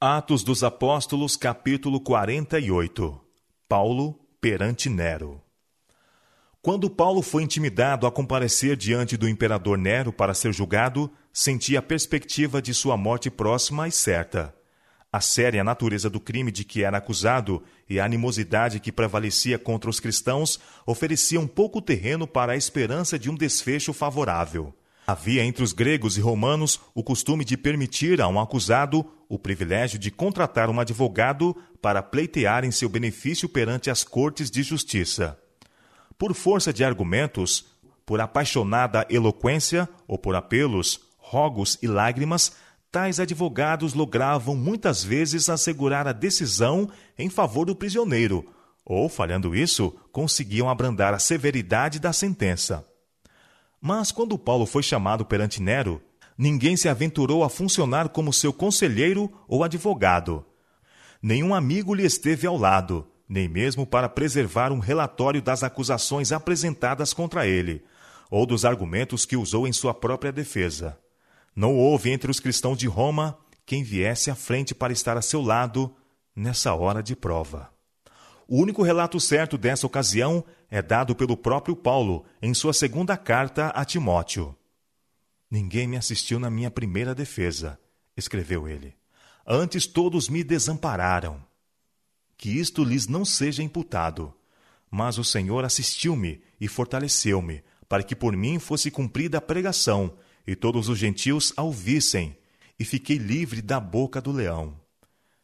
Atos dos Apóstolos, capítulo 48 Paulo perante Nero Quando Paulo foi intimidado a comparecer diante do imperador Nero para ser julgado, sentia a perspectiva de sua morte próxima e certa. A séria natureza do crime de que era acusado e a animosidade que prevalecia contra os cristãos ofereciam pouco terreno para a esperança de um desfecho favorável. Havia entre os gregos e romanos o costume de permitir a um acusado o privilégio de contratar um advogado para pleitear em seu benefício perante as cortes de justiça. Por força de argumentos, por apaixonada eloquência ou por apelos, rogos e lágrimas, tais advogados logravam muitas vezes assegurar a decisão em favor do prisioneiro, ou, falhando isso, conseguiam abrandar a severidade da sentença. Mas quando Paulo foi chamado perante Nero, ninguém se aventurou a funcionar como seu conselheiro ou advogado. Nenhum amigo lhe esteve ao lado, nem mesmo para preservar um relatório das acusações apresentadas contra ele, ou dos argumentos que usou em sua própria defesa. Não houve entre os cristãos de Roma quem viesse à frente para estar a seu lado nessa hora de prova. O único relato certo dessa ocasião é dado pelo próprio Paulo em sua segunda carta a Timóteo. Ninguém me assistiu na minha primeira defesa, escreveu ele. Antes todos me desampararam. Que isto lhes não seja imputado. Mas o Senhor assistiu-me e fortaleceu-me, para que por mim fosse cumprida a pregação, e todos os gentios a ouvissem, e fiquei livre da boca do leão.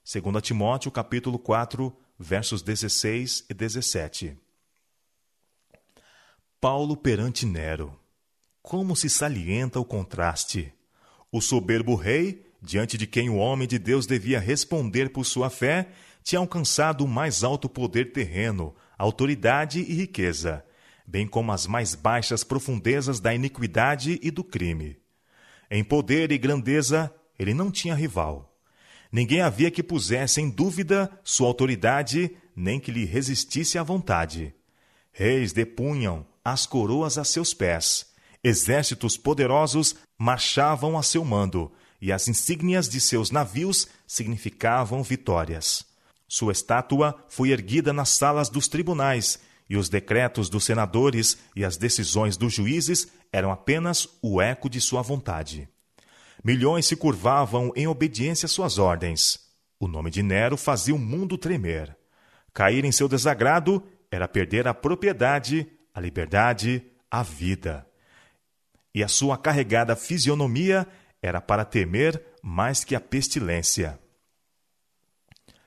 Segundo Timóteo, capítulo 4, versos 16 e 17. Paulo perante Nero. Como se salienta o contraste! O soberbo rei, diante de quem o homem de Deus devia responder por sua fé, tinha alcançado o mais alto poder terreno, autoridade e riqueza, bem como as mais baixas profundezas da iniquidade e do crime. Em poder e grandeza, ele não tinha rival. Ninguém havia que pusesse em dúvida sua autoridade, nem que lhe resistisse à vontade. Reis depunham as coroas a seus pés, exércitos poderosos marchavam a seu mando, e as insígnias de seus navios significavam vitórias. Sua estátua foi erguida nas salas dos tribunais, e os decretos dos senadores e as decisões dos juízes eram apenas o eco de sua vontade. Milhões se curvavam em obediência às suas ordens. O nome de Nero fazia o mundo tremer. Cair em seu desagrado era perder a propriedade, a liberdade, a vida. E a sua carregada fisionomia era para temer mais que a pestilência.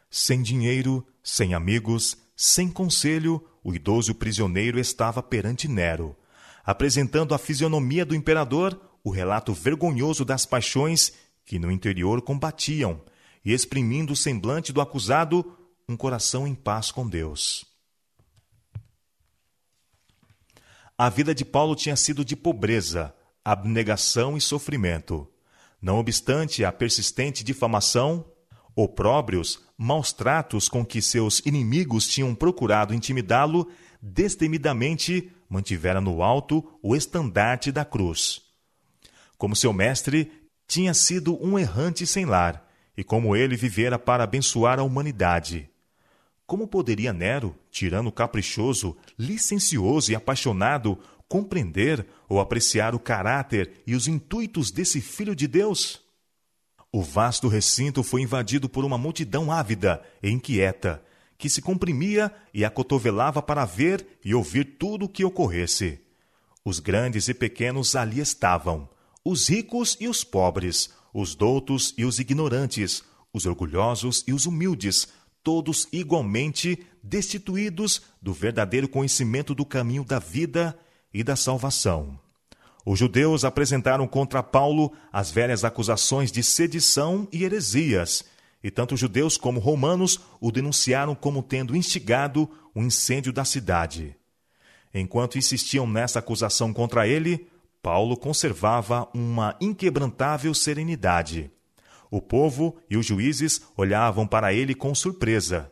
Sem dinheiro, sem amigos, sem conselho, o idoso prisioneiro estava perante Nero, apresentando a fisionomia do imperador o relato vergonhoso das paixões que no interior combatiam e exprimindo o semblante do acusado um coração em paz com Deus. A vida de Paulo tinha sido de pobreza, abnegação e sofrimento. Não obstante a persistente difamação, opróbrios, maus tratos com que seus inimigos tinham procurado intimidá-lo, destemidamente mantivera no alto o estandarte da cruz. Como seu mestre, tinha sido um errante sem lar, e como ele vivera para abençoar a humanidade. Como poderia Nero, tirano caprichoso, licencioso e apaixonado, compreender ou apreciar o caráter e os intuitos desse Filho de Deus? O vasto recinto foi invadido por uma multidão ávida e inquieta, que se comprimia e acotovelava para ver e ouvir tudo o que ocorresse. Os grandes e pequenos ali estavam, os ricos e os pobres, os doutos e os ignorantes, os orgulhosos e os humildes, todos igualmente destituídos do verdadeiro conhecimento do caminho da vida e da salvação. Os judeus apresentaram contra Paulo as velhas acusações de sedição e heresias, e tanto judeus como romanos o denunciaram como tendo instigado o incêndio da cidade. Enquanto insistiam nessa acusação contra ele, Paulo conservava uma inquebrantável serenidade. O povo e os juízes olhavam para ele com surpresa.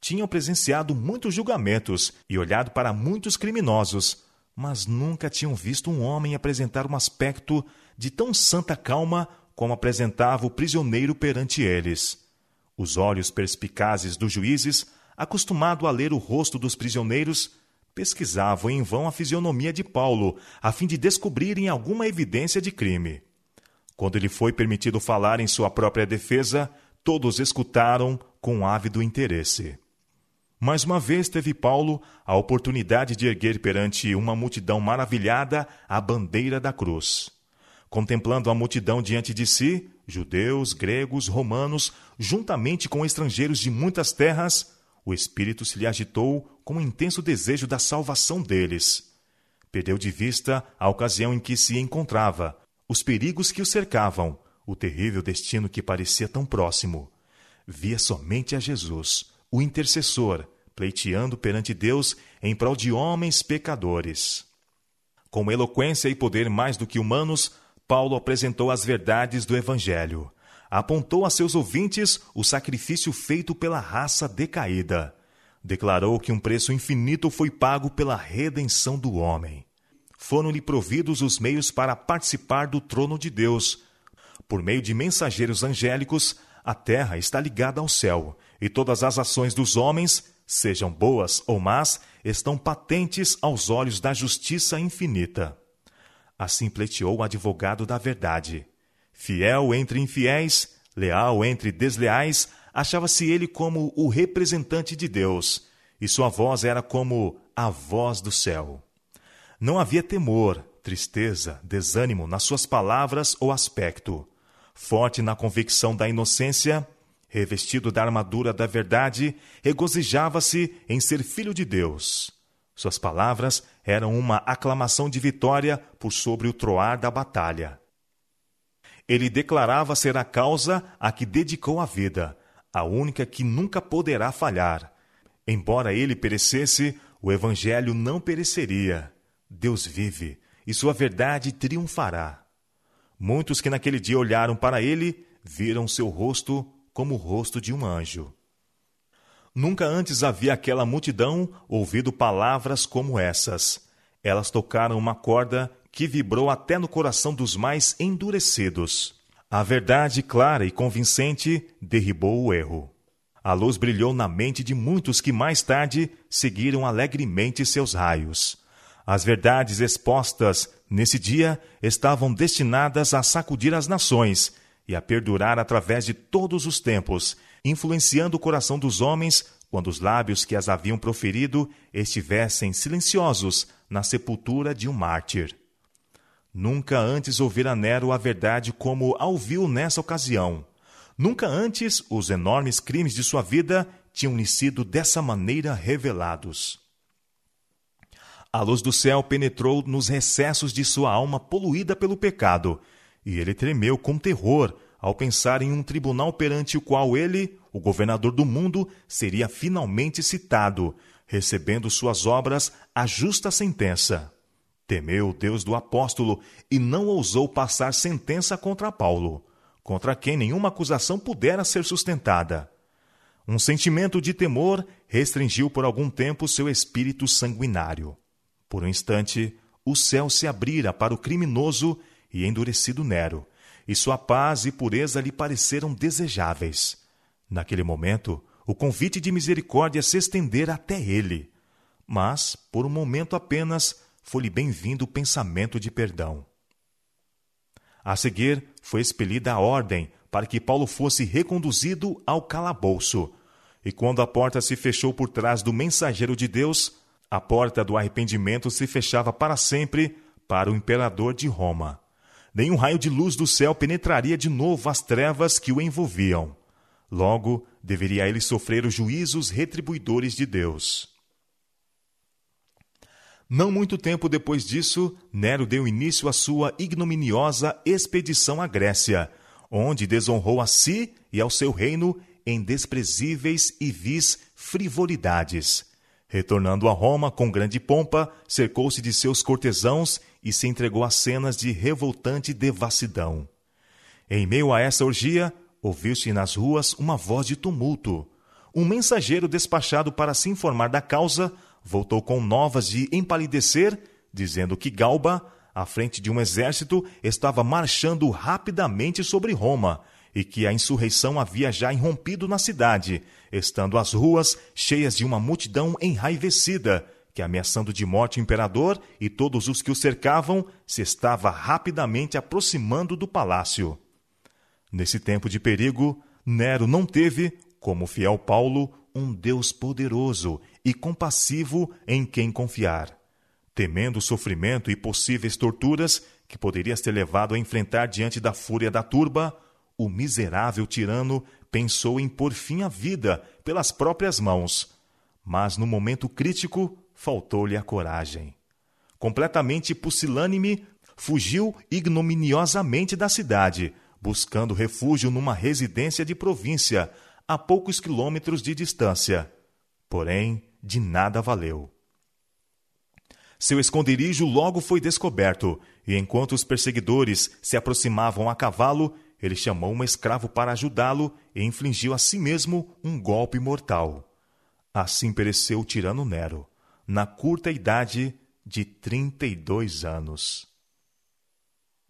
Tinham presenciado muitos julgamentos e olhado para muitos criminosos, mas nunca tinham visto um homem apresentar um aspecto de tão santa calma como apresentava o prisioneiro perante eles. Os olhos perspicazes dos juízes, acostumado a ler o rosto dos prisioneiros, pesquisavam em vão a fisionomia de Paulo, a fim de descobrirem alguma evidência de crime. Quando lhe foi permitido falar em sua própria defesa, todos escutaram com ávido interesse. Mais uma vez teve Paulo a oportunidade de erguer perante uma multidão maravilhada a bandeira da cruz. Contemplando a multidão diante de si, judeus, gregos, romanos, juntamente com estrangeiros de muitas terras, o espírito se lhe agitou com um intenso desejo da salvação deles. Perdeu de vista a ocasião em que se encontrava, os perigos que o cercavam, o terrível destino que parecia tão próximo. Via somente a Jesus, o intercessor, pleiteando perante Deus em prol de homens pecadores. Com eloquência e poder mais do que humanos, Paulo apresentou as verdades do Evangelho. Apontou a seus ouvintes o sacrifício feito pela raça decaída. Declarou que um preço infinito foi pago pela redenção do homem. Foram-lhe providos os meios para participar do trono de Deus. Por meio de mensageiros angélicos, a terra está ligada ao céu, e todas as ações dos homens sejam boas ou más, estão patentes aos olhos da justiça infinita. Assim pleiteou o advogado da verdade. Fiel entre infiéis, leal entre desleais, achava-se ele como o representante de Deus, e sua voz era como a voz do céu. Não havia temor, tristeza, desânimo nas suas palavras ou aspecto. Forte na convicção da inocência, revestido da armadura da verdade, regozijava-se em ser filho de Deus. Suas palavras eram uma aclamação de vitória por sobre o troar da batalha. Ele declarava ser a causa a que dedicou a vida, a única que nunca poderá falhar. Embora ele perecesse, o Evangelho não pereceria. Deus vive e sua verdade triunfará. Muitos que naquele dia olharam para ele viram seu rosto como o rosto de um anjo. Nunca antes havia aquela multidão ouvido palavras como essas. Elas tocaram uma corda que vibrou até no coração dos mais endurecidos. A verdade clara e convincente derribou o erro. A luz brilhou na mente de muitos que mais tarde seguiram alegremente seus raios. As verdades expostas nesse dia estavam destinadas a sacudir as nações e a perdurar através de todos os tempos, influenciando o coração dos homens quando os lábios que as haviam proferido estivessem silenciosos na sepultura de um mártir. Nunca antes ouvira Nero a verdade como a ouviu nessa ocasião. Nunca antes os enormes crimes de sua vida tinham-lhe sido dessa maneira revelados. A luz do céu penetrou nos recessos de sua alma poluída pelo pecado e ele tremeu com terror ao pensar em um tribunal perante o qual ele, o governador do mundo, seria finalmente citado, recebendo suas obras a justa sentença. Temeu o Deus do apóstolo e não ousou passar sentença contra Paulo, contra quem nenhuma acusação pudera ser sustentada. Um sentimento de temor restringiu por algum tempo seu espírito sanguinário. Por um instante, o céu se abrira para o criminoso e endurecido Nero, e sua paz e pureza lhe pareceram desejáveis. Naquele momento, o convite de misericórdia se estendera até ele. Mas, por um momento apenas, foi-lhe bem-vindo o pensamento de perdão. A seguir, foi expelida a ordem para que Paulo fosse reconduzido ao calabouço. E quando a porta se fechou por trás do mensageiro de Deus, a porta do arrependimento se fechava para sempre para o imperador de Roma nenhum raio de luz do céu penetraria de novo as trevas que o envolviam. Logo, deveria ele sofrer os juízos retribuidores de Deus. Não muito tempo depois disso, Nero deu início à sua ignominiosa expedição à Grécia, onde desonrou a si e ao seu reino em desprezíveis e vis frivolidades. Retornando a Roma com grande pompa, cercou-se de seus cortesãos e se entregou a cenas de revoltante devassidão. Em meio a essa orgia, ouviu-se nas ruas uma voz de tumulto. Um mensageiro despachado para se informar da causa voltou com novas de empalidecer, dizendo que Galba, à frente de um exército, estava marchando rapidamente sobre Roma e que a insurreição havia já irrompido na cidade, estando as ruas cheias de uma multidão enraivecida, que, ameaçando de morte o imperador e todos os que o cercavam, se estava rapidamente aproximando do palácio. Nesse tempo de perigo, Nero não teve, como fiel Paulo, um Deus poderoso e compassivo em quem confiar. Temendo o sofrimento e possíveis torturas que poderias ter levado a enfrentar diante da fúria da turba, o miserável tirano pensou em pôr fim à vida pelas próprias mãos. Mas no momento crítico, faltou-lhe a coragem. Completamente pusilânime, fugiu ignominiosamente da cidade, buscando refúgio numa residência de província, a poucos quilômetros de distância. Porém, de nada valeu. Seu esconderijo logo foi descoberto, e enquanto os perseguidores se aproximavam a cavalo, ele chamou um escravo para ajudá-lo e infligiu a si mesmo um golpe mortal. Assim pereceu o tirano Nero, na curta idade de 32 anos.